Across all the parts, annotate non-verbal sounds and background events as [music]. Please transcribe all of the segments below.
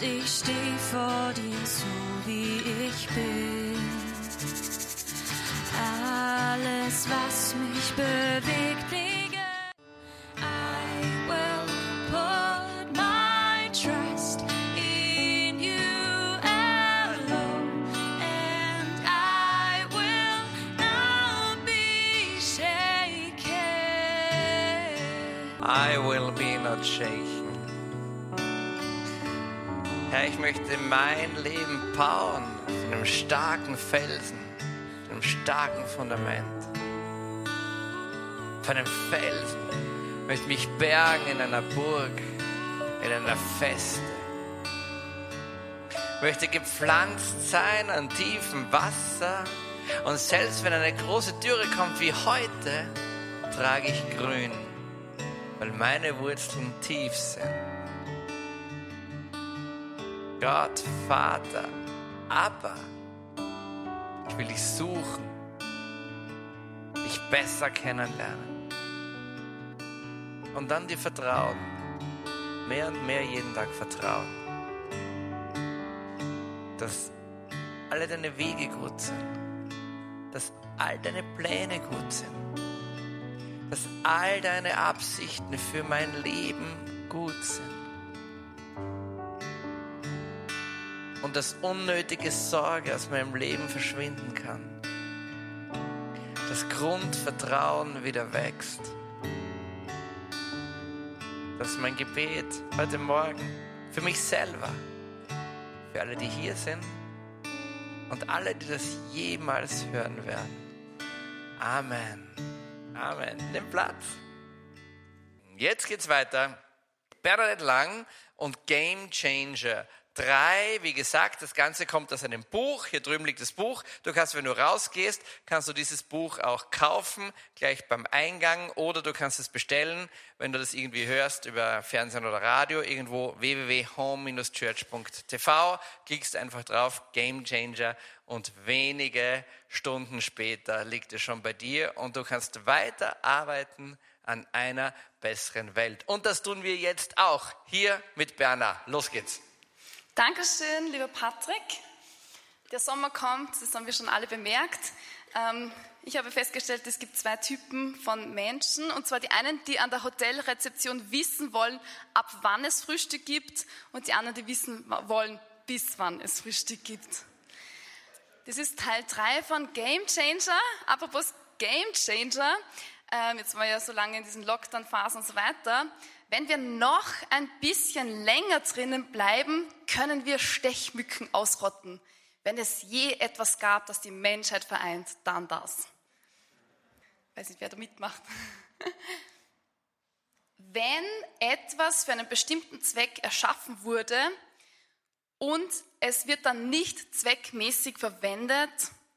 und ich steh vor dir so wie ich bin. Alles, was mich bewegt. I will put my trust in you alone, and I will not be shaken. I will be not shaken. Herr, ich möchte mein Leben bauen auf einem starken Felsen, auf einem starken Fundament. Auf einem Felsen. Ich möchte mich bergen in einer Burg, in einer Feste. Ich möchte gepflanzt sein an tiefem Wasser. Und selbst wenn eine große Dürre kommt wie heute, trage ich grün, weil meine Wurzeln tief sind. Gott, Vater, aber ich will dich suchen, dich besser kennenlernen und dann dir vertrauen, mehr und mehr jeden Tag vertrauen, dass alle deine Wege gut sind, dass all deine Pläne gut sind, dass all deine Absichten für mein Leben gut sind. Und dass unnötige Sorge aus meinem Leben verschwinden kann. Das Grundvertrauen wieder wächst. Das ist mein Gebet heute Morgen für mich selber, für alle, die hier sind und alle, die das jemals hören werden. Amen. Amen. Nimm Platz. Jetzt geht's weiter. Bernadette Lang und Game Changer. Drei, wie gesagt, das Ganze kommt aus einem Buch. Hier drüben liegt das Buch. Du kannst, wenn du rausgehst, kannst du dieses Buch auch kaufen, gleich beim Eingang, oder du kannst es bestellen, wenn du das irgendwie hörst über Fernsehen oder Radio, irgendwo www.home-church.tv. Klickst einfach drauf, Game Changer, und wenige Stunden später liegt es schon bei dir und du kannst weiter arbeiten an einer besseren Welt. Und das tun wir jetzt auch hier mit Berna. Los geht's. Dankeschön, lieber Patrick. Der Sommer kommt, das haben wir schon alle bemerkt. Ähm, ich habe festgestellt, es gibt zwei Typen von Menschen. Und zwar die einen, die an der Hotelrezeption wissen wollen, ab wann es Frühstück gibt. Und die anderen, die wissen wollen, bis wann es Frühstück gibt. Das ist Teil 3 von Game Changer. Apropos Game Changer. Ähm, jetzt wir ja so lange in diesen Lockdown-Phasen und so weiter. Wenn wir noch ein bisschen länger drinnen bleiben, können wir Stechmücken ausrotten. Wenn es je etwas gab, das die Menschheit vereint, dann das. Weiß nicht, wer da mitmacht. [laughs] Wenn etwas für einen bestimmten Zweck erschaffen wurde und es wird dann nicht zweckmäßig verwendet,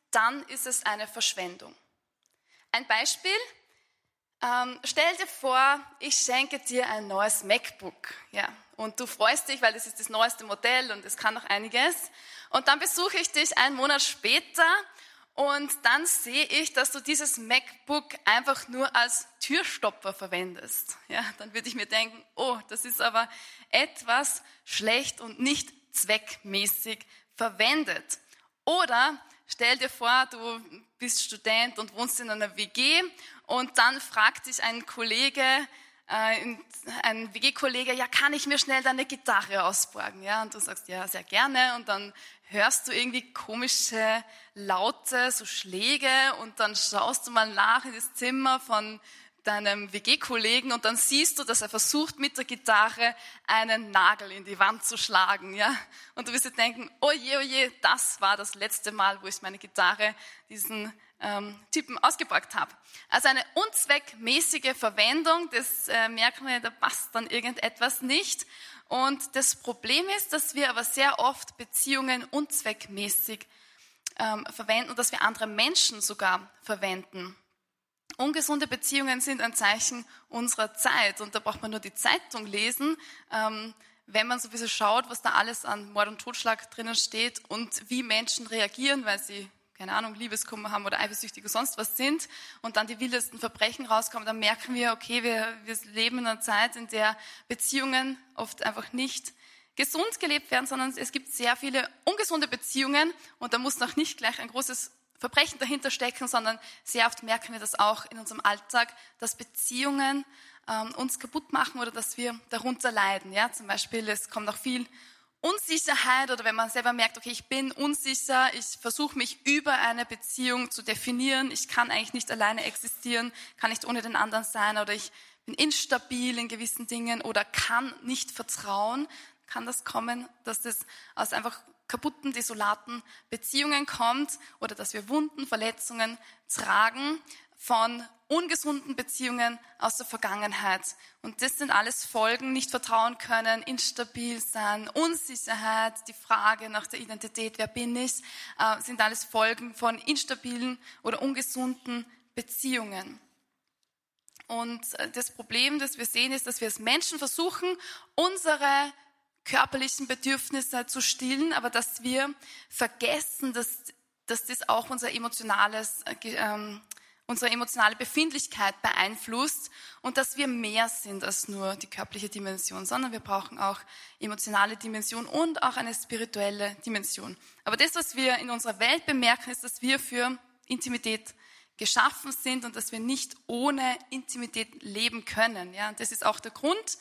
dann ist es eine Verschwendung. Ein Beispiel, ähm, stell dir vor, ich schenke dir ein neues MacBook. Ja, und du freust dich, weil das ist das neueste Modell und es kann noch einiges. Und dann besuche ich dich einen Monat später und dann sehe ich, dass du dieses MacBook einfach nur als Türstopper verwendest. Ja, dann würde ich mir denken, oh, das ist aber etwas schlecht und nicht zweckmäßig verwendet. Oder stell dir vor, du bist Student und wohnst in einer WG und dann fragt dich ein Kollege, äh, ein WG-Kollege, ja, kann ich mir schnell deine Gitarre ausborgen? Ja, und du sagst, ja, sehr gerne. Und dann hörst du irgendwie komische Laute, so Schläge und dann schaust du mal nach in das Zimmer von deinem WG-Kollegen und dann siehst du, dass er versucht, mit der Gitarre einen Nagel in die Wand zu schlagen, ja. Und du wirst dir denken, oh je, oh das war das letzte Mal, wo ich meine Gitarre diesen ähm, Typen ausgepackt habe. Also eine unzweckmäßige Verwendung, das äh, merken wir, da passt dann irgendetwas nicht. Und das Problem ist, dass wir aber sehr oft Beziehungen unzweckmäßig ähm, verwenden und dass wir andere Menschen sogar verwenden. Ungesunde Beziehungen sind ein Zeichen unserer Zeit und da braucht man nur die Zeitung lesen, ähm, wenn man sowieso schaut, was da alles an Mord und Totschlag drinnen steht und wie Menschen reagieren, weil sie keine Ahnung, Liebeskummer haben oder eifersüchtig oder sonst was sind und dann die wildesten Verbrechen rauskommen, dann merken wir, okay, wir, wir leben in einer Zeit, in der Beziehungen oft einfach nicht gesund gelebt werden, sondern es gibt sehr viele ungesunde Beziehungen und da muss noch nicht gleich ein großes Verbrechen dahinter stecken, sondern sehr oft merken wir das auch in unserem Alltag, dass Beziehungen ähm, uns kaputt machen oder dass wir darunter leiden. Ja, zum Beispiel, es kommt auch viel Unsicherheit oder wenn man selber merkt, okay, ich bin unsicher, ich versuche mich über eine Beziehung zu definieren, ich kann eigentlich nicht alleine existieren, kann nicht ohne den anderen sein oder ich bin instabil in gewissen Dingen oder kann nicht vertrauen, kann das kommen, dass das aus einfach kaputten, desolaten Beziehungen kommt oder dass wir Wunden, Verletzungen tragen von ungesunden Beziehungen aus der Vergangenheit. Und das sind alles Folgen, nicht vertrauen können, instabil sein, Unsicherheit, die Frage nach der Identität, wer bin ich, äh, sind alles Folgen von instabilen oder ungesunden Beziehungen. Und äh, das Problem, das wir sehen, ist, dass wir als Menschen versuchen, unsere körperlichen Bedürfnisse zu stillen, aber dass wir vergessen, dass, dass das auch unser emotionales äh, ähm, unsere emotionale Befindlichkeit beeinflusst und dass wir mehr sind als nur die körperliche Dimension, sondern wir brauchen auch emotionale Dimension und auch eine spirituelle Dimension. Aber das, was wir in unserer Welt bemerken, ist, dass wir für Intimität geschaffen sind und dass wir nicht ohne Intimität leben können. Ja, das ist auch der Grund,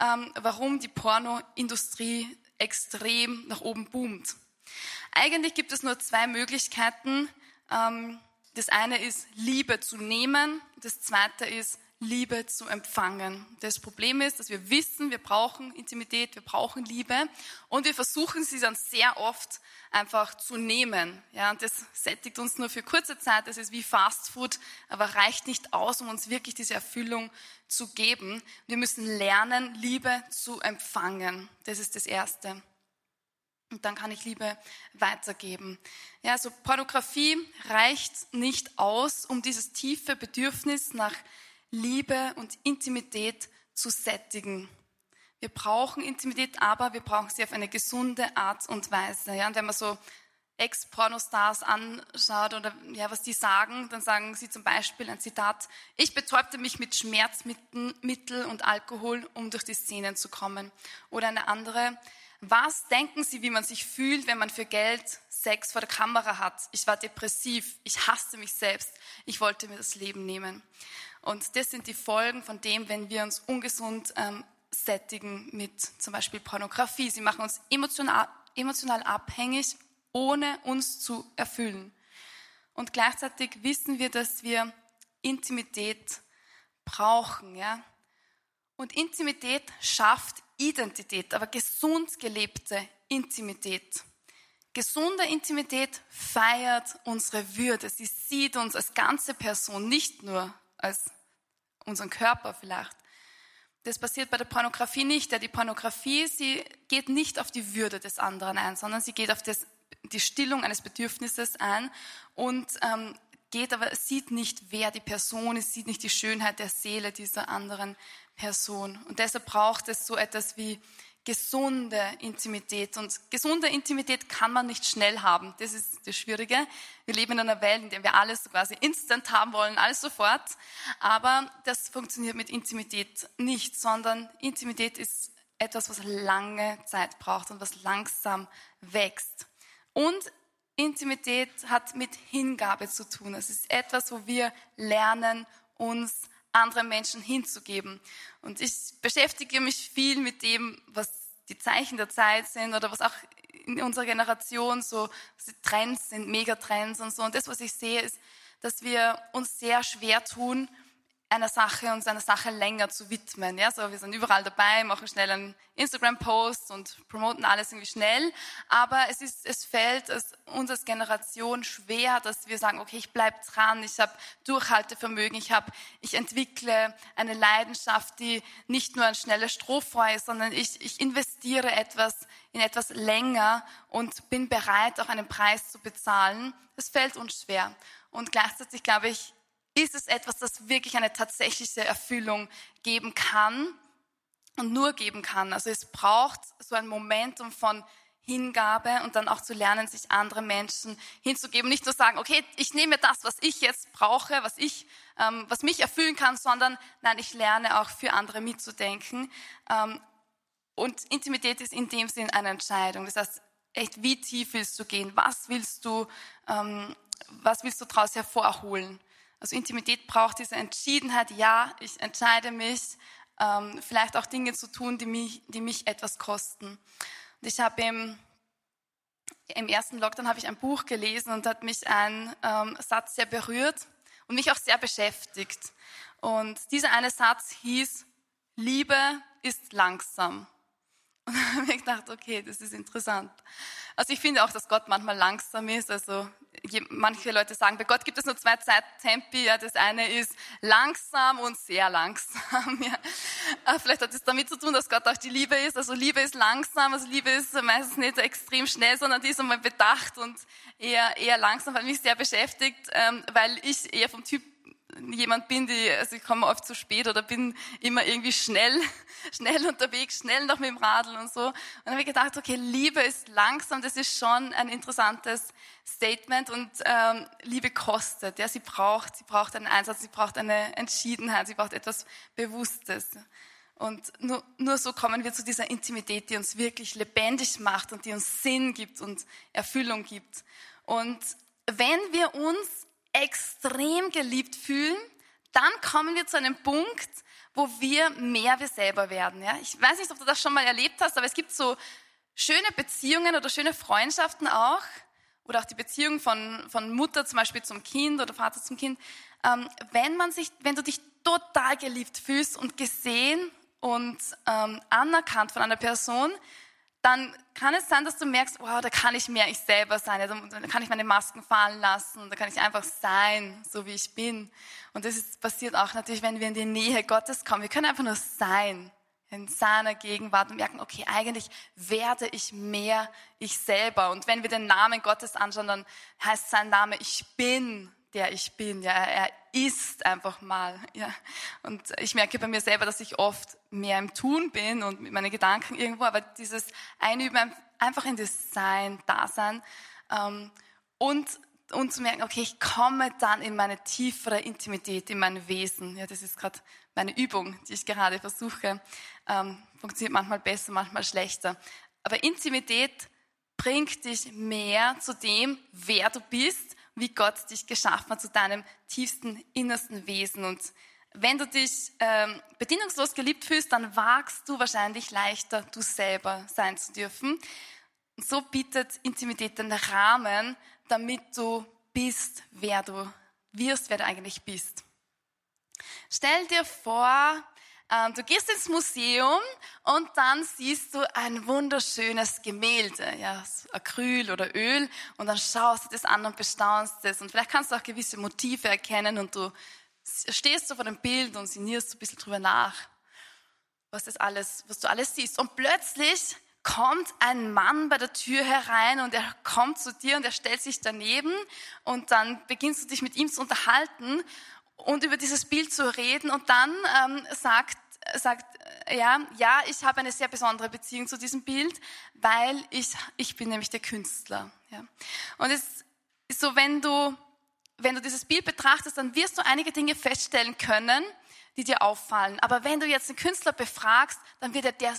ähm, warum die Pornoindustrie extrem nach oben boomt. Eigentlich gibt es nur zwei Möglichkeiten, ähm, das eine ist Liebe zu nehmen, das zweite ist Liebe zu empfangen. Das Problem ist, dass wir wissen, wir brauchen Intimität, wir brauchen Liebe und wir versuchen sie dann sehr oft einfach zu nehmen. Ja, und das sättigt uns nur für kurze Zeit, das ist wie Fast Food, aber reicht nicht aus, um uns wirklich diese Erfüllung zu geben. Wir müssen lernen, Liebe zu empfangen. Das ist das Erste. Und dann kann ich Liebe weitergeben. Ja, also Pornografie reicht nicht aus, um dieses tiefe Bedürfnis nach Liebe und Intimität zu sättigen. Wir brauchen Intimität, aber wir brauchen sie auf eine gesunde Art und Weise. Ja, und wenn man so Ex-Pornostars anschaut oder ja, was die sagen, dann sagen sie zum Beispiel ein Zitat, ich betäubte mich mit Schmerzmittel und Alkohol, um durch die Szenen zu kommen. Oder eine andere, was denken Sie, wie man sich fühlt, wenn man für Geld Sex vor der Kamera hat? Ich war depressiv, ich hasste mich selbst, ich wollte mir das Leben nehmen. Und das sind die Folgen von dem, wenn wir uns ungesund ähm, sättigen mit zum Beispiel Pornografie. Sie machen uns emotional, emotional abhängig, ohne uns zu erfüllen. Und gleichzeitig wissen wir, dass wir Intimität brauchen. Ja? Und Intimität schafft Identität, aber gesund gelebte Intimität. Gesunde Intimität feiert unsere Würde. Sie sieht uns als ganze Person, nicht nur als unseren Körper vielleicht. Das passiert bei der Pornografie nicht. Ja, die Pornografie, sie geht nicht auf die Würde des anderen ein, sondern sie geht auf das, die Stillung eines Bedürfnisses ein und ähm, geht, aber sieht nicht, wer die Person ist, sieht nicht die Schönheit der Seele dieser anderen Person. Und deshalb braucht es so etwas wie gesunde Intimität. Und gesunde Intimität kann man nicht schnell haben. Das ist das Schwierige. Wir leben in einer Welt, in der wir alles quasi instant haben wollen, alles sofort. Aber das funktioniert mit Intimität nicht, sondern Intimität ist etwas, was lange Zeit braucht und was langsam wächst. Und Intimität hat mit Hingabe zu tun. Es ist etwas, wo wir lernen, uns anderen Menschen hinzugeben. Und ich beschäftige mich viel mit dem, was die Zeichen der Zeit sind oder was auch in unserer Generation so Trends sind, Megatrends und so. Und das, was ich sehe, ist, dass wir uns sehr schwer tun, einer Sache uns einer Sache länger zu widmen. Ja, so wir sind überall dabei, machen schnell einen Instagram-Post und promoten alles irgendwie schnell. Aber es ist, es fällt uns als Generation schwer, dass wir sagen, okay, ich bleib dran, ich habe Durchhaltevermögen, ich habe, ich entwickle eine Leidenschaft, die nicht nur ein schnelles Strohfeuer ist, sondern ich, ich investiere etwas in etwas länger und bin bereit, auch einen Preis zu bezahlen. Das fällt uns schwer. Und gleichzeitig glaube ich, ist es etwas, das wirklich eine tatsächliche Erfüllung geben kann und nur geben kann. Also es braucht so ein Momentum von Hingabe und dann auch zu lernen, sich andere Menschen hinzugeben. Nicht nur sagen, okay, ich nehme das, was ich jetzt brauche, was ich, ähm, was mich erfüllen kann, sondern nein, ich lerne auch für andere mitzudenken. Ähm, Und Intimität ist in dem Sinn eine Entscheidung. Das heißt, echt, wie tief willst du gehen? Was willst du, ähm, was willst du daraus hervorholen? Also Intimität braucht diese Entschiedenheit. Ja, ich entscheide mich, ähm, vielleicht auch Dinge zu tun, die mich, die mich etwas kosten. Und ich habe im, im ersten Lockdown habe ich ein Buch gelesen und hat mich ein ähm, Satz sehr berührt und mich auch sehr beschäftigt. Und dieser eine Satz hieß, Liebe ist langsam. [laughs] Und dann habe ich gedacht, okay, das ist interessant. Also ich finde auch, dass Gott manchmal langsam ist. Also manche Leute sagen, bei Gott gibt es nur zwei Zeittempi. Ja, das eine ist langsam und sehr langsam. [laughs] Ja. Vielleicht hat es damit zu tun, dass Gott auch die Liebe ist. Also Liebe ist langsam, also Liebe ist meistens nicht extrem schnell, sondern die ist einmal bedacht und eher, eher langsam, weil mich sehr beschäftigt, ähm, weil ich eher vom Typ jemand bin, die, also ich komme oft zu spät oder bin immer irgendwie schnell, [laughs] schnell unterwegs, schnell noch mit dem Radl und so. Und dann habe ich gedacht, okay, Liebe ist langsam, das ist schon ein interessantes Statement und ähm, Liebe kostet. Ja, sie braucht, sie braucht einen Einsatz, sie braucht eine Entschiedenheit, sie braucht etwas Bewusstes. Und nur, nur so kommen wir zu dieser Intimität, die uns wirklich lebendig macht und die uns Sinn gibt und Erfüllung gibt. Und wenn wir uns extrem geliebt fühlen, dann kommen wir zu einem Punkt, wo wir mehr wir selber werden. Ja? Ich weiß nicht, ob du das schon mal erlebt hast, aber es gibt so schöne Beziehungen oder schöne Freundschaften auch, oder auch die Beziehung von, von Mutter zum Beispiel zum Kind oder Vater zum Kind. Ähm, wenn, man sich, wenn du dich total geliebt fühlst und gesehen und ähm, anerkannt von einer Person, dann kann es sein, dass du merkst, wow, da kann ich mehr ich selber sein, da kann ich meine Masken fallen lassen, da kann ich einfach sein, so wie ich bin. Und das ist, passiert auch natürlich, wenn wir in die Nähe Gottes kommen. Wir können einfach nur sein in seiner Gegenwart und merken, okay, eigentlich werde ich mehr ich selber. Und wenn wir den Namen Gottes anschauen, dann heißt sein Name, ich bin der ich bin. Ja, er ist einfach mal. Ja. Und ich merke bei mir selber, dass ich oft mehr im Tun bin und mit meinen Gedanken irgendwo, aber dieses Einüben einfach in das Sein, Dasein ähm, und und zu merken, okay, ich komme dann in meine tiefere Intimität, in mein Wesen. Ja, das ist gerade meine Übung, die ich gerade versuche. Ähm, funktioniert manchmal besser, manchmal schlechter. Aber Intimität bringt dich mehr zu dem, wer du bist wie Gott dich geschaffen hat, zu deinem tiefsten, innersten Wesen. Und wenn du dich ähm, bedingungslos geliebt fühlst, dann wagst du wahrscheinlich leichter, du selber sein zu dürfen. Und so bietet Intimität den Rahmen, damit du bist, wer du wirst, wer du eigentlich bist. Stell dir vor, du gehst ins Museum und dann siehst du ein wunderschönes Gemälde, ja, Acryl oder Öl, und dann schaust du das an und bestaunst es. Und vielleicht kannst du auch gewisse Motive erkennen und du stehst so vor dem Bild und sinnierst ein bisschen drüber nach, was das alles, was du alles siehst. Und plötzlich kommt ein Mann bei der Tür herein und er kommt zu dir und er stellt sich daneben und dann beginnst du dich mit ihm zu unterhalten und über dieses Bild zu reden und dann ähm, sagt, sagt ja, ja, ich habe eine sehr besondere Beziehung zu diesem Bild, weil ich, ich bin nämlich der Künstler. Ja. Und es ist so, wenn du, wenn du dieses Bild betrachtest, dann wirst du einige Dinge feststellen können, die dir auffallen. Aber wenn du jetzt einen Künstler befragst, dann wird er der,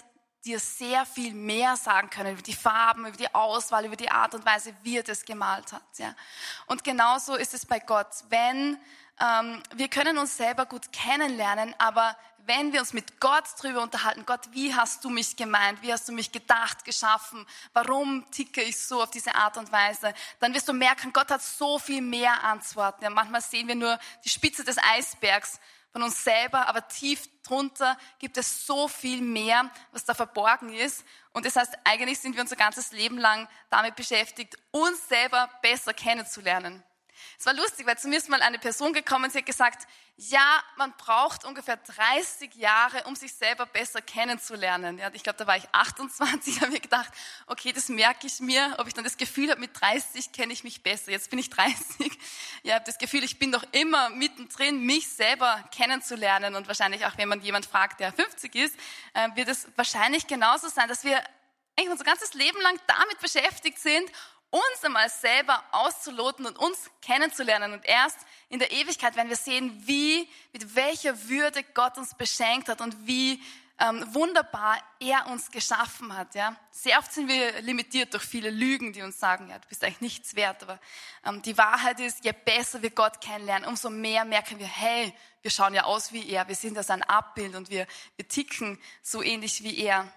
dir sehr viel mehr sagen können über die Farben, über die Auswahl, über die Art und Weise, wie er das gemalt hat. Ja. Und genauso ist es bei Gott. Wenn ähm, wir können uns selber gut kennenlernen, aber wenn wir uns mit Gott drüber unterhalten, Gott, wie hast du mich gemeint? Wie hast du mich gedacht, geschaffen? Warum ticke ich so auf diese Art und Weise? Dann wirst du merken, Gott hat so viel mehr Antworten. Ja, manchmal sehen wir nur die Spitze des Eisbergs von uns selber, aber tief drunter gibt es so viel mehr, was da verborgen ist. Und das heißt, eigentlich sind wir unser ganzes Leben lang damit beschäftigt, uns selber besser kennenzulernen. Es war lustig, weil zu mir ist mal eine Person gekommen, sie hat gesagt, ja, man braucht ungefähr 30 Jahre, um sich selber besser kennenzulernen. Ja, ich glaube, da war ich 28, [laughs] habe mir gedacht, okay, das merke ich mir, ob ich dann das Gefühl habe, mit 30 kenne ich mich besser. Jetzt bin ich 30. Ja, habe das Gefühl, ich bin doch immer mittendrin, mich selber kennenzulernen. Und wahrscheinlich auch, wenn man jemand fragt, der 50 ist, äh, wird es wahrscheinlich genauso sein, dass wir eigentlich unser ganzes Leben lang damit beschäftigt sind, uns einmal selber auszuloten und uns kennenzulernen. Und erst in der Ewigkeit werden wir sehen, wie, mit welcher Würde Gott uns beschenkt hat und wie ähm, wunderbar er uns geschaffen hat. Ja? Sehr oft sind wir limitiert durch viele Lügen, die uns sagen, ja, du bist eigentlich nichts wert. Aber ähm, die Wahrheit ist, je besser wir Gott kennenlernen, umso mehr merken wir, hey, wir schauen ja aus wie er, wir sind ja sein Abbild und wir, wir ticken so ähnlich wie er.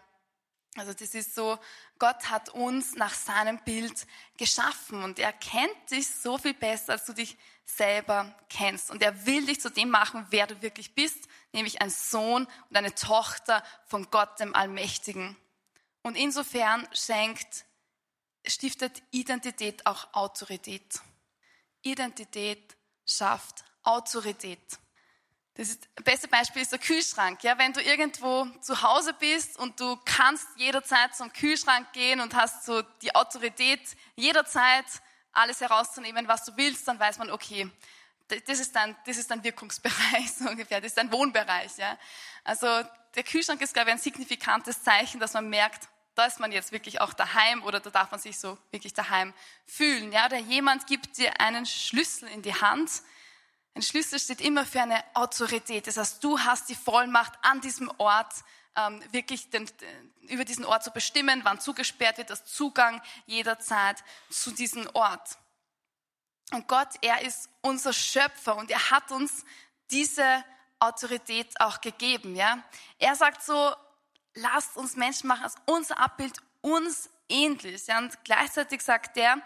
Also das ist so, Gott hat uns nach seinem Bild geschaffen und er kennt dich so viel besser, als du dich selber kennst. Und er will dich zu dem machen, wer du wirklich bist, nämlich ein Sohn und eine Tochter von Gott, dem Allmächtigen. Und insofern schenkt, stiftet Identität auch Autorität. Identität schafft Autorität. Das, beste Beispiel ist der Kühlschrank. Ja, wenn du irgendwo zu Hause bist und du kannst jederzeit zum Kühlschrank gehen und hast so die Autorität, jederzeit alles herauszunehmen, was du willst, dann weiß man, okay, das ist dein, das ist dein Wirkungsbereich [laughs] so ungefähr, das ist dein Wohnbereich. Ja. Also der Kühlschrank ist, glaube ich, ein signifikantes Zeichen, dass man merkt, da ist man jetzt wirklich auch daheim oder da darf man sich so wirklich daheim fühlen. Ja. Oder jemand gibt dir einen Schlüssel in die Hand, ein Schlüssel steht immer für eine Autorität. Das heißt, du hast die Vollmacht an diesem Ort, ähm, wirklich den, über diesen Ort zu bestimmen, wann zugesperrt wird, das Zugang jederzeit zu diesem Ort. Und Gott, er ist unser Schöpfer und er hat uns diese Autorität auch gegeben. Ja? Er sagt so, lasst uns Menschen machen als unser Abbild uns ähnlich. Ja? Und gleichzeitig sagt er,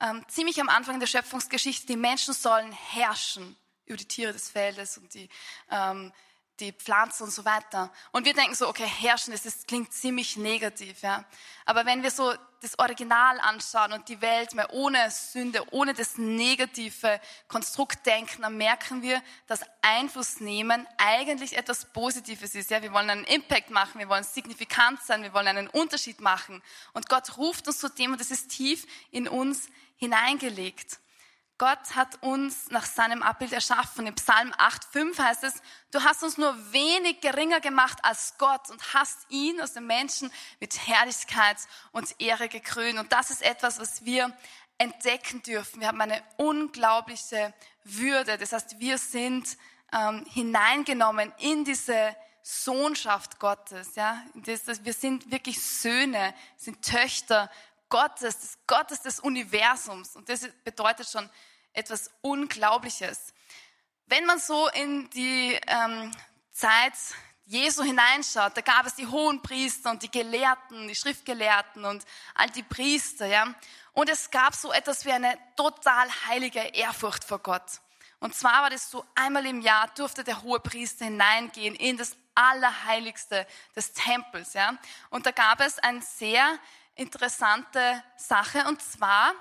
ähm, ziemlich am Anfang der Schöpfungsgeschichte, die Menschen sollen herrschen über die Tiere des Feldes und die, ähm, die Pflanzen und so weiter. Und wir denken so, okay, herrschen, das ist, klingt ziemlich negativ, ja. Aber wenn wir so das Original anschauen und die Welt mehr ohne Sünde, ohne das negative Konstrukt denken, dann merken wir, dass Einfluss nehmen eigentlich etwas Positives ist, ja. Wir wollen einen Impact machen, wir wollen signifikant sein, wir wollen einen Unterschied machen. Und Gott ruft uns zu dem und das ist tief in uns hineingelegt. Gott hat uns nach seinem Abbild erschaffen. In Psalm 8,5 heißt es, du hast uns nur wenig geringer gemacht als Gott und hast ihn aus den Menschen mit Herrlichkeit und Ehre gekrönt. Und das ist etwas, was wir entdecken dürfen. Wir haben eine unglaubliche Würde. Das heißt, wir sind ähm, hineingenommen in diese Sohnschaft Gottes. Ja? Das, wir sind wirklich Söhne, sind Töchter Gottes, des Gottes des Universums. Und das bedeutet schon etwas Unglaubliches. Wenn man so in die ähm, Zeit Jesu hineinschaut, da gab es die hohen Priester und die Gelehrten, die Schriftgelehrten und all die Priester, ja. Und es gab so etwas wie eine total heilige Ehrfurcht vor Gott. Und zwar war das so, einmal im Jahr durfte der hohe Priester hineingehen in das Allerheiligste des Tempels, ja. Und da gab es ein sehr interessante Sache. Und zwar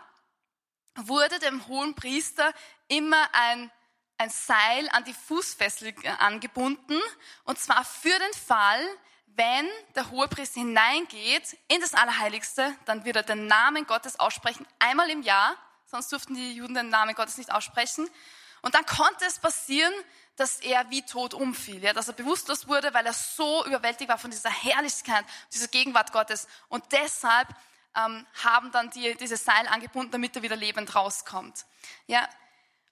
wurde dem hohen Priester immer ein, ein Seil an die Fußfessel angebunden. Und zwar für den Fall, wenn der hohe Priester hineingeht in das Allerheiligste, dann wird er den Namen Gottes aussprechen, einmal im Jahr. Sonst durften die Juden den Namen Gottes nicht aussprechen. Und dann konnte es passieren, dass er wie tot umfiel, ja, dass er bewusstlos wurde, weil er so überwältigt war von dieser Herrlichkeit, dieser Gegenwart Gottes. Und deshalb ähm, haben dann die, dieses Seil angebunden, damit er wieder lebend rauskommt. Ja.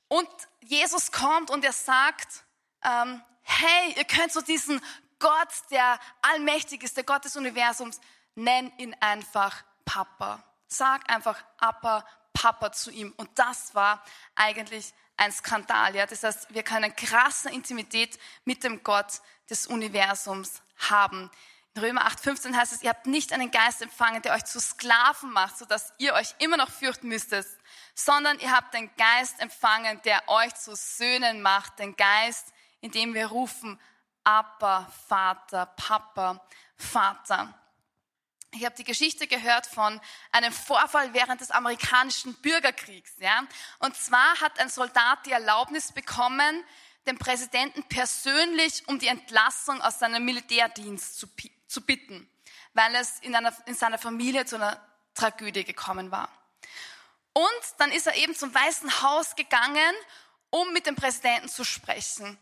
Und Jesus kommt und er sagt, ähm, hey, ihr könnt so diesen Gott, der allmächtig ist, der Gott des Universums, nenn ihn einfach Papa. Sag einfach Appa, Papa zu ihm. Und das war eigentlich ein Skandal. Ja? Das heißt, wir können krasse Intimität mit dem Gott des Universums haben. In Römer 8,15 heißt es, ihr habt nicht einen Geist empfangen, der euch zu Sklaven macht, sodass ihr euch immer noch fürchten müsstet, sondern ihr habt den Geist empfangen, der euch zu Söhnen macht, den Geist, in dem wir rufen, Abba, Vater, Papa, Vater. Ich habe die Geschichte gehört von einem Vorfall während des amerikanischen Bürgerkriegs. Ja? Und zwar hat ein Soldat die Erlaubnis bekommen, den Präsidenten persönlich um die Entlassung aus seinem Militärdienst zu, zu bitten, weil es in, einer, in seiner Familie zu einer Tragödie gekommen war. Und dann ist er eben zum Weißen Haus gegangen, um mit dem Präsidenten zu sprechen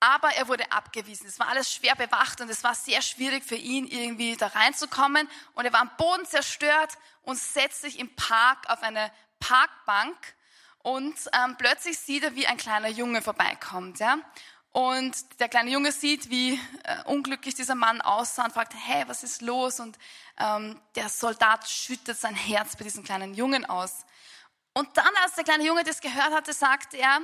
aber er wurde abgewiesen. Es war alles schwer bewacht und es war sehr schwierig für ihn, irgendwie da reinzukommen. Und er war am Boden zerstört und setzt sich im Park auf eine Parkbank und ähm, plötzlich sieht er, wie ein kleiner Junge vorbeikommt. Ja? Und der kleine Junge sieht, wie äh, unglücklich dieser Mann aussah und fragt, hey, was ist los? Und ähm, der Soldat schüttet sein Herz bei diesem kleinen Jungen aus. Und dann, als der kleine Junge das gehört hatte, sagt er,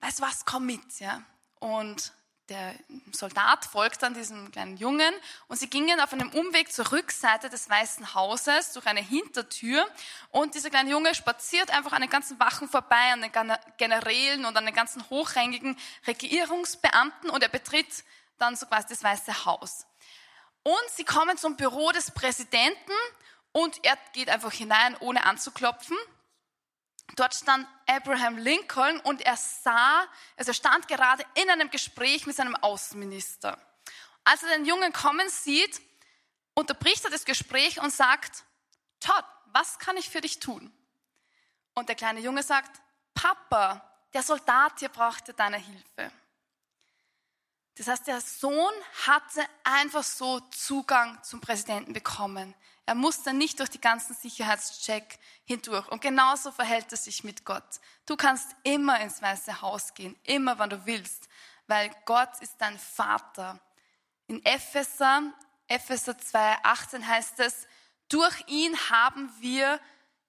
weißt du was, komm mit. Ja? Und der Soldat folgt dann diesem kleinen Jungen und sie gingen auf einem Umweg zur Rückseite des Weißen Hauses durch eine Hintertür und dieser kleine Junge spaziert einfach an den ganzen Wachen vorbei, an den Generälen und an den ganzen hochrangigen Regierungsbeamten und er betritt dann so quasi das Weiße Haus. Und sie kommen zum Büro des Präsidenten und er geht einfach hinein, ohne anzuklopfen. Dort stand Abraham Lincoln und er sah, also er stand gerade in einem Gespräch mit seinem Außenminister. Als er den Jungen kommen sieht, unterbricht er das Gespräch und sagt, Todd, was kann ich für dich tun? Und der kleine Junge sagt, Papa, der Soldat hier brauchte deine Hilfe. Das heißt, der Sohn hatte einfach so Zugang zum Präsidenten bekommen. Er musste nicht durch die ganzen Sicherheitscheck hindurch. Und genauso verhält es sich mit Gott. Du kannst immer ins Weiße Haus gehen, immer wann du willst, weil Gott ist dein Vater. In Epheser, Epheser 2, 18 heißt es, durch ihn haben wir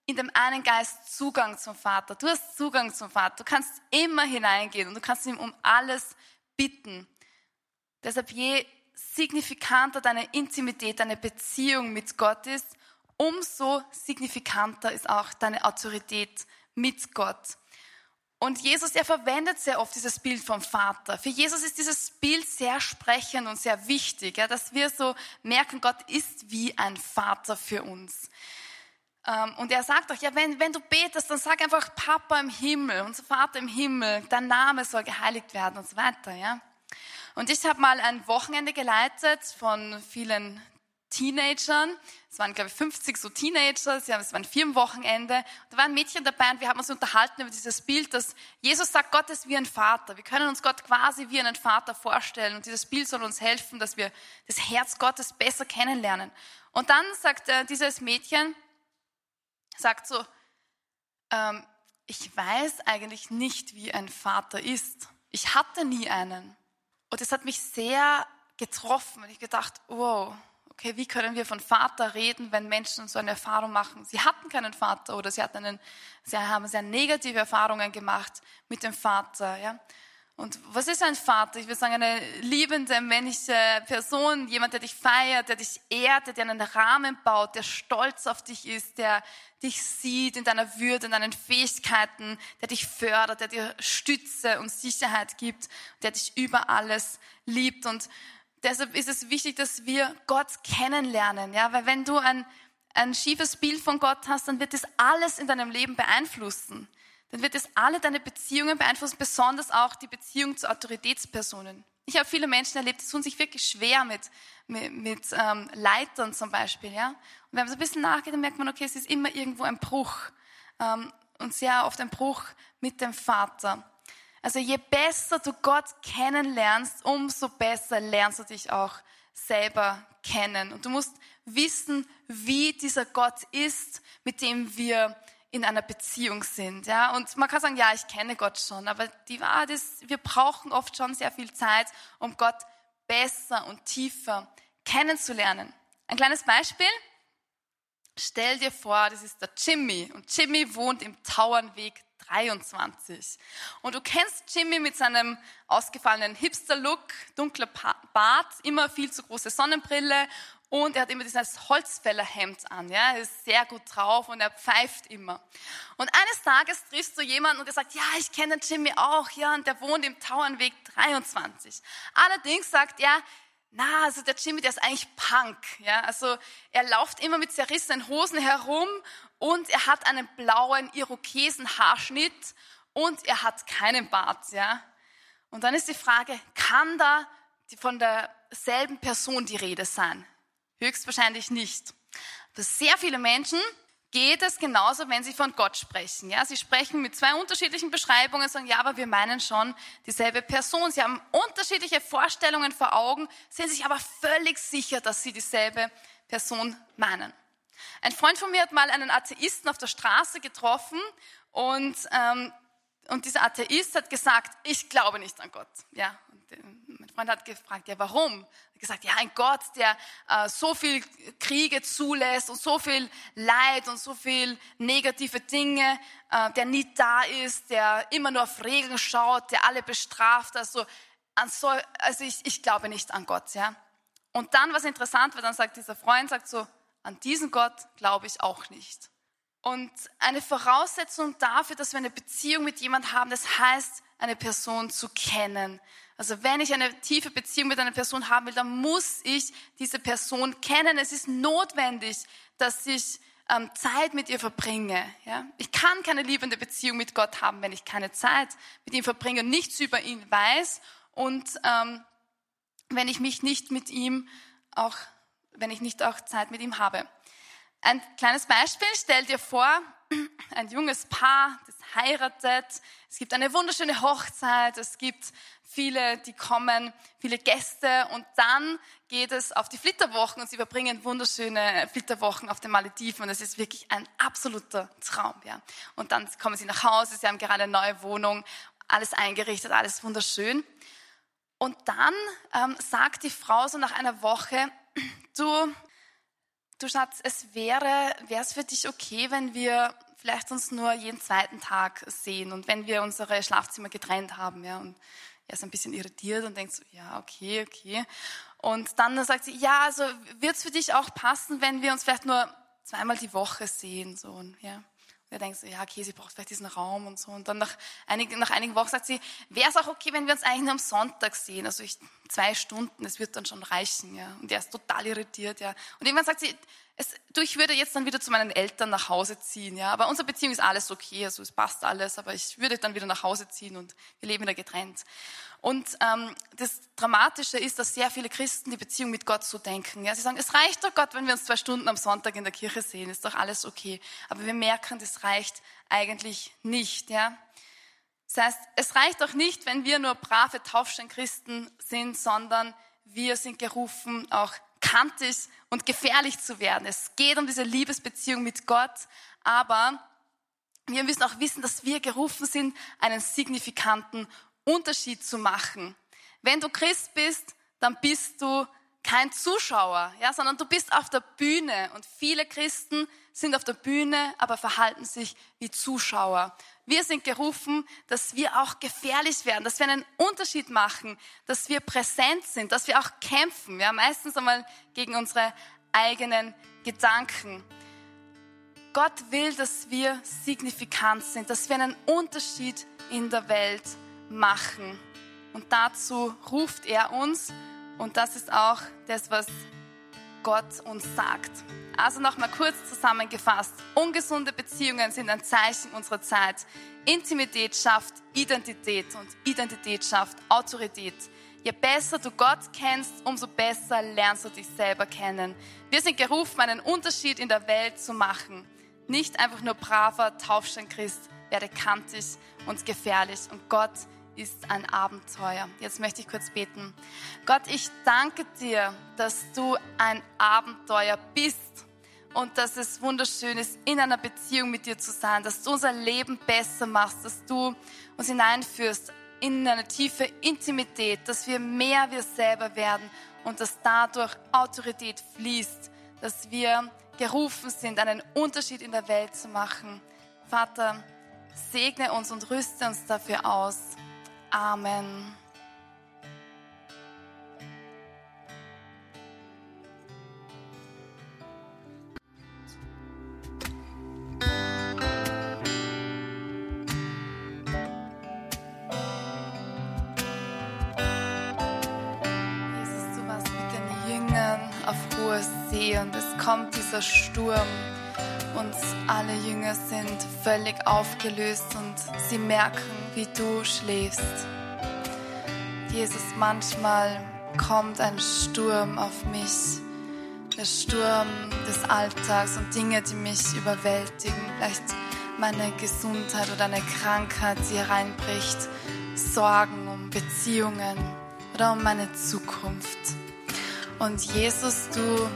in dem einen Geist Zugang zum Vater. Du hast Zugang zum Vater. Du kannst immer hineingehen und du kannst ihm um alles bitten. Deshalb je signifikanter deine Intimität, deine Beziehung mit Gott ist, umso signifikanter ist auch deine Autorität mit Gott. Und Jesus, er verwendet sehr oft dieses Bild vom Vater. Für Jesus ist dieses Bild sehr sprechend und sehr wichtig, ja, dass wir so merken, Gott ist wie ein Vater für uns. Ähm, und er sagt auch, ja, wenn, wenn du betest, dann sag einfach Papa im Himmel, unser Vater im Himmel, dein Name soll geheiligt werden und so weiter, ja. Und ich habe mal ein Wochenende geleitet von vielen Teenagern. Es waren, glaube ich, 50 so Teenager. Es war ein Firmenwochenende. Da war ein Mädchen dabei und wir haben uns unterhalten über dieses Bild, dass Jesus sagt, Gott ist wie ein Vater. Wir können uns Gott quasi wie einen Vater vorstellen. Und dieses Bild soll uns helfen, dass wir das Herz Gottes besser kennenlernen. Und dann sagt äh, dieses Mädchen, sagt so, ähm, ich weiß eigentlich nicht, wie ein Vater ist. Ich hatte nie einen. Und das hat mich sehr getroffen und ich gedacht, wow, okay, wie können wir von Vater reden, wenn Menschen so eine Erfahrung machen? Sie hatten keinen Vater oder sie hatten einen, sie haben sehr negative Erfahrungen gemacht mit dem Vater, ja. Und was ist ein Vater? Ich würde sagen, eine liebende, männliche Person, jemand, der dich feiert, der dich ehrt, der dir einen Rahmen baut, der stolz auf dich ist, der dich sieht in deiner Würde, in deinen Fähigkeiten, der dich fördert, der dir Stütze und Sicherheit gibt, der dich über alles liebt. Und deshalb ist es wichtig, dass wir Gott kennenlernen, ja, weil wenn du ein, ein schiefes Bild von Gott hast, dann wird das alles in deinem Leben beeinflussen dann wird es alle deine Beziehungen beeinflussen, besonders auch die Beziehung zu Autoritätspersonen. Ich habe viele Menschen erlebt, die tun sich wirklich schwer mit, mit, mit ähm, Leitern zum Beispiel. Ja? Und wenn man so ein bisschen nachgeht, dann merkt man, okay, es ist immer irgendwo ein Bruch. Ähm, und sehr oft ein Bruch mit dem Vater. Also je besser du Gott kennenlernst, umso besser lernst du dich auch selber kennen. Und du musst wissen, wie dieser Gott ist, mit dem wir in einer Beziehung sind. Ja? Und man kann sagen, ja, ich kenne Gott schon, aber die Wahrheit ist, wir brauchen oft schon sehr viel Zeit, um Gott besser und tiefer kennenzulernen. Ein kleines Beispiel. Stell dir vor, das ist der Jimmy und Jimmy wohnt im Tauernweg 23. Und du kennst Jimmy mit seinem ausgefallenen Hipster-Look, dunkler Bart, immer viel zu große Sonnenbrille und er hat immer dieses Holzfällerhemd an. Ja? Er ist sehr gut drauf und er pfeift immer. Und eines Tages triffst du jemanden und der sagt, ja, ich kenne Jimmy auch, ja, und der wohnt im Tauernweg 23. Allerdings sagt er, na, also der Jimmy, der ist eigentlich Punk. Ja? Also er läuft immer mit zerrissenen Hosen herum und er hat einen blauen Irokesen-Haarschnitt und er hat keinen Bart. Ja? Und dann ist die Frage, kann da von derselben Person die Rede sein? Höchstwahrscheinlich nicht. Für sehr viele Menschen geht es genauso, wenn sie von Gott sprechen. Ja, sie sprechen mit zwei unterschiedlichen Beschreibungen, sagen, ja, aber wir meinen schon dieselbe Person. Sie haben unterschiedliche Vorstellungen vor Augen, sind sich aber völlig sicher, dass sie dieselbe Person meinen. Ein Freund von mir hat mal einen Atheisten auf der Straße getroffen und ähm, und dieser Atheist hat gesagt, ich glaube nicht an Gott. Ja, und mein Freund hat gefragt, ja, warum? Er hat gesagt, ja, ein Gott, der äh, so viel Kriege zulässt und so viel Leid und so viel negative Dinge, äh, der nie da ist, der immer nur auf Regeln schaut, der alle bestraft. Also, so, also ich, ich glaube nicht an Gott. Ja. Und dann, was interessant war, dann sagt dieser Freund, sagt so, an diesen Gott glaube ich auch nicht. Und eine Voraussetzung dafür, dass wir eine Beziehung mit jemandem haben, das heißt, eine Person zu kennen. Also wenn ich eine tiefe Beziehung mit einer Person haben will, dann muss ich diese Person kennen. Es ist notwendig, dass ich ähm, Zeit mit ihr verbringe. Ja? Ich kann keine liebende Beziehung mit Gott haben, wenn ich keine Zeit mit ihm verbringe und nichts über ihn weiß und ähm, wenn ich mich nicht mit ihm auch, wenn ich nicht auch Zeit mit ihm habe. Ein kleines Beispiel, stell dir vor, [clears throat] ein junges Paar, das heiratet, es gibt eine wunderschöne Hochzeit, es gibt viele, die kommen, viele Gäste und dann geht es auf die Flitterwochen und sie verbringen wunderschöne Flitterwochen auf den Malediven und es ist wirklich ein absoluter Traum. Ja. Und dann kommen sie nach Hause, sie haben gerade eine neue Wohnung, alles eingerichtet, alles wunderschön. Und dann ähm, sagt die Frau so nach einer Woche, [clears throat] du, Du Schatz, es wäre, wäre es für dich okay, wenn wir vielleicht uns nur jeden zweiten Tag sehen und wenn wir unsere Schlafzimmer getrennt haben, ja, und er ist ein bisschen irritiert und denkt so, ja, okay, okay. Und dann sagt sie, ja, also wird es für dich auch passen, wenn wir uns vielleicht nur zweimal die Woche sehen, so, ja. Er denkt so, ja, okay, sie braucht vielleicht diesen Raum und so. Und dann nach einigen, nach einigen Wochen sagt sie, wäre es auch okay, wenn wir uns eigentlich nur am Sonntag sehen, also ich, zwei Stunden, das wird dann schon reichen, ja. Und er ist total irritiert, ja. Und irgendwann sagt sie, es, du, ich würde jetzt dann wieder zu meinen Eltern nach Hause ziehen, ja. Aber unsere Beziehung ist alles okay, also es passt alles, aber ich würde dann wieder nach Hause ziehen und wir leben wieder getrennt. Und ähm, das Dramatische ist, dass sehr viele Christen die Beziehung mit Gott so denken. Ja, sie sagen, es reicht doch Gott, wenn wir uns zwei Stunden am Sonntag in der Kirche sehen, ist doch alles okay. Aber wir merken, das reicht eigentlich nicht. Ja. Das heißt, es reicht auch nicht, wenn wir nur brave Taufstein-Christen sind, sondern wir sind gerufen, auch kantig und gefährlich zu werden. Es geht um diese Liebesbeziehung mit Gott, aber wir müssen auch wissen, dass wir gerufen sind, einen signifikanten Unterschied zu machen. Wenn du Christ bist, dann bist du kein Zuschauer, ja, sondern du bist auf der Bühne und viele Christen sind auf der Bühne, aber verhalten sich wie Zuschauer. Wir sind gerufen, dass wir auch gefährlich werden, dass wir einen Unterschied machen, dass wir präsent sind, dass wir auch kämpfen, ja, meistens einmal gegen unsere eigenen Gedanken. Gott will, dass wir signifikant sind, dass wir einen Unterschied in der Welt machen. Und dazu ruft er uns und das ist auch das, was Gott uns sagt. Also nochmal kurz zusammengefasst. Ungesunde Beziehungen sind ein Zeichen unserer Zeit. Intimität schafft Identität und Identität schafft Autorität. Je besser du Gott kennst, umso besser lernst du dich selber kennen. Wir sind gerufen, einen Unterschied in der Welt zu machen. Nicht einfach nur braver Taufstein-Christ, werde kantig und gefährlich. Und Gott ist ein Abenteuer. Jetzt möchte ich kurz beten. Gott, ich danke dir, dass du ein Abenteuer bist und dass es wunderschön ist, in einer Beziehung mit dir zu sein, dass du unser Leben besser machst, dass du uns hineinführst in eine tiefe Intimität, dass wir mehr wir selber werden und dass dadurch Autorität fließt, dass wir gerufen sind, einen Unterschied in der Welt zu machen. Vater, segne uns und rüste uns dafür aus. Amen. Jesus, du warst mit den Jüngern auf hoher See und es kommt dieser Sturm und alle Jünger sind völlig aufgelöst und sie merken, wie du schläfst. Jesus, manchmal kommt ein Sturm auf mich, der Sturm des Alltags und Dinge, die mich überwältigen, vielleicht meine Gesundheit oder eine Krankheit, die hereinbricht, Sorgen um Beziehungen oder um meine Zukunft. Und Jesus, du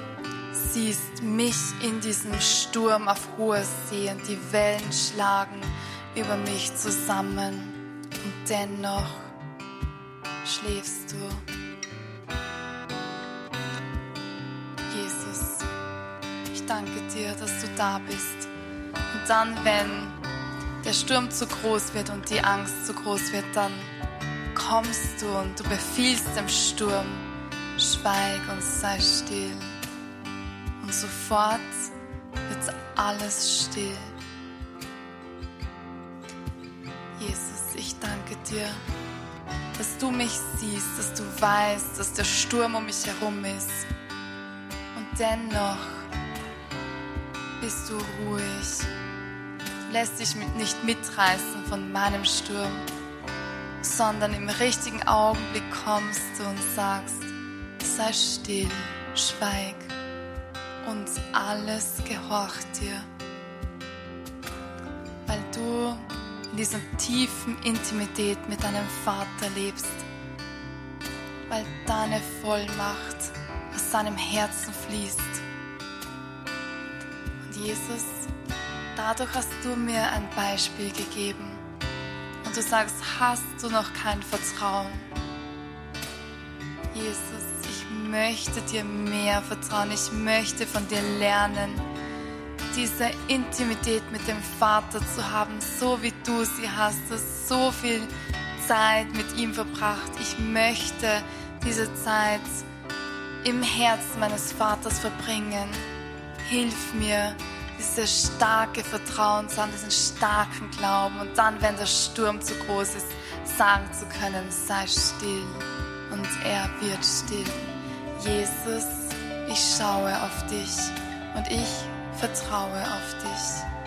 siehst mich in diesem Sturm auf hoher See und die Wellen schlagen über mich zusammen und dennoch schläfst du. Jesus, ich danke dir, dass du da bist. Und dann, wenn der Sturm zu groß wird und die Angst zu groß wird, dann kommst du und du befiehlst dem Sturm, schweig und sei still. Und sofort wird alles still. Jesus, ich danke dir, dass du mich siehst, dass du weißt, dass der Sturm um mich herum ist. Und dennoch bist du ruhig, lässt dich nicht mitreißen von meinem Sturm, sondern im richtigen Augenblick kommst du und sagst, sei still, schweig und alles gehorcht dir, weil du in dieser tiefen Intimität mit deinem Vater lebst, weil deine Vollmacht aus seinem Herzen fließt. Und Jesus, dadurch hast du mir ein Beispiel gegeben. Und du sagst, hast du noch kein Vertrauen? Jesus, möchte dir mehr vertrauen. Ich möchte von dir lernen diese Intimität mit dem Vater zu haben, so wie du sie hast. Du hast so viel Zeit mit ihm verbracht. Ich möchte diese Zeit im Herzen meines Vaters verbringen. Hilf mir, dieses starke Vertrauen zu haben, diesen starken Glauben und dann, wenn der Sturm zu groß ist, sagen zu können, sei still und er wird still. Jesus, ich schaue auf dich und ich vertraue auf dich.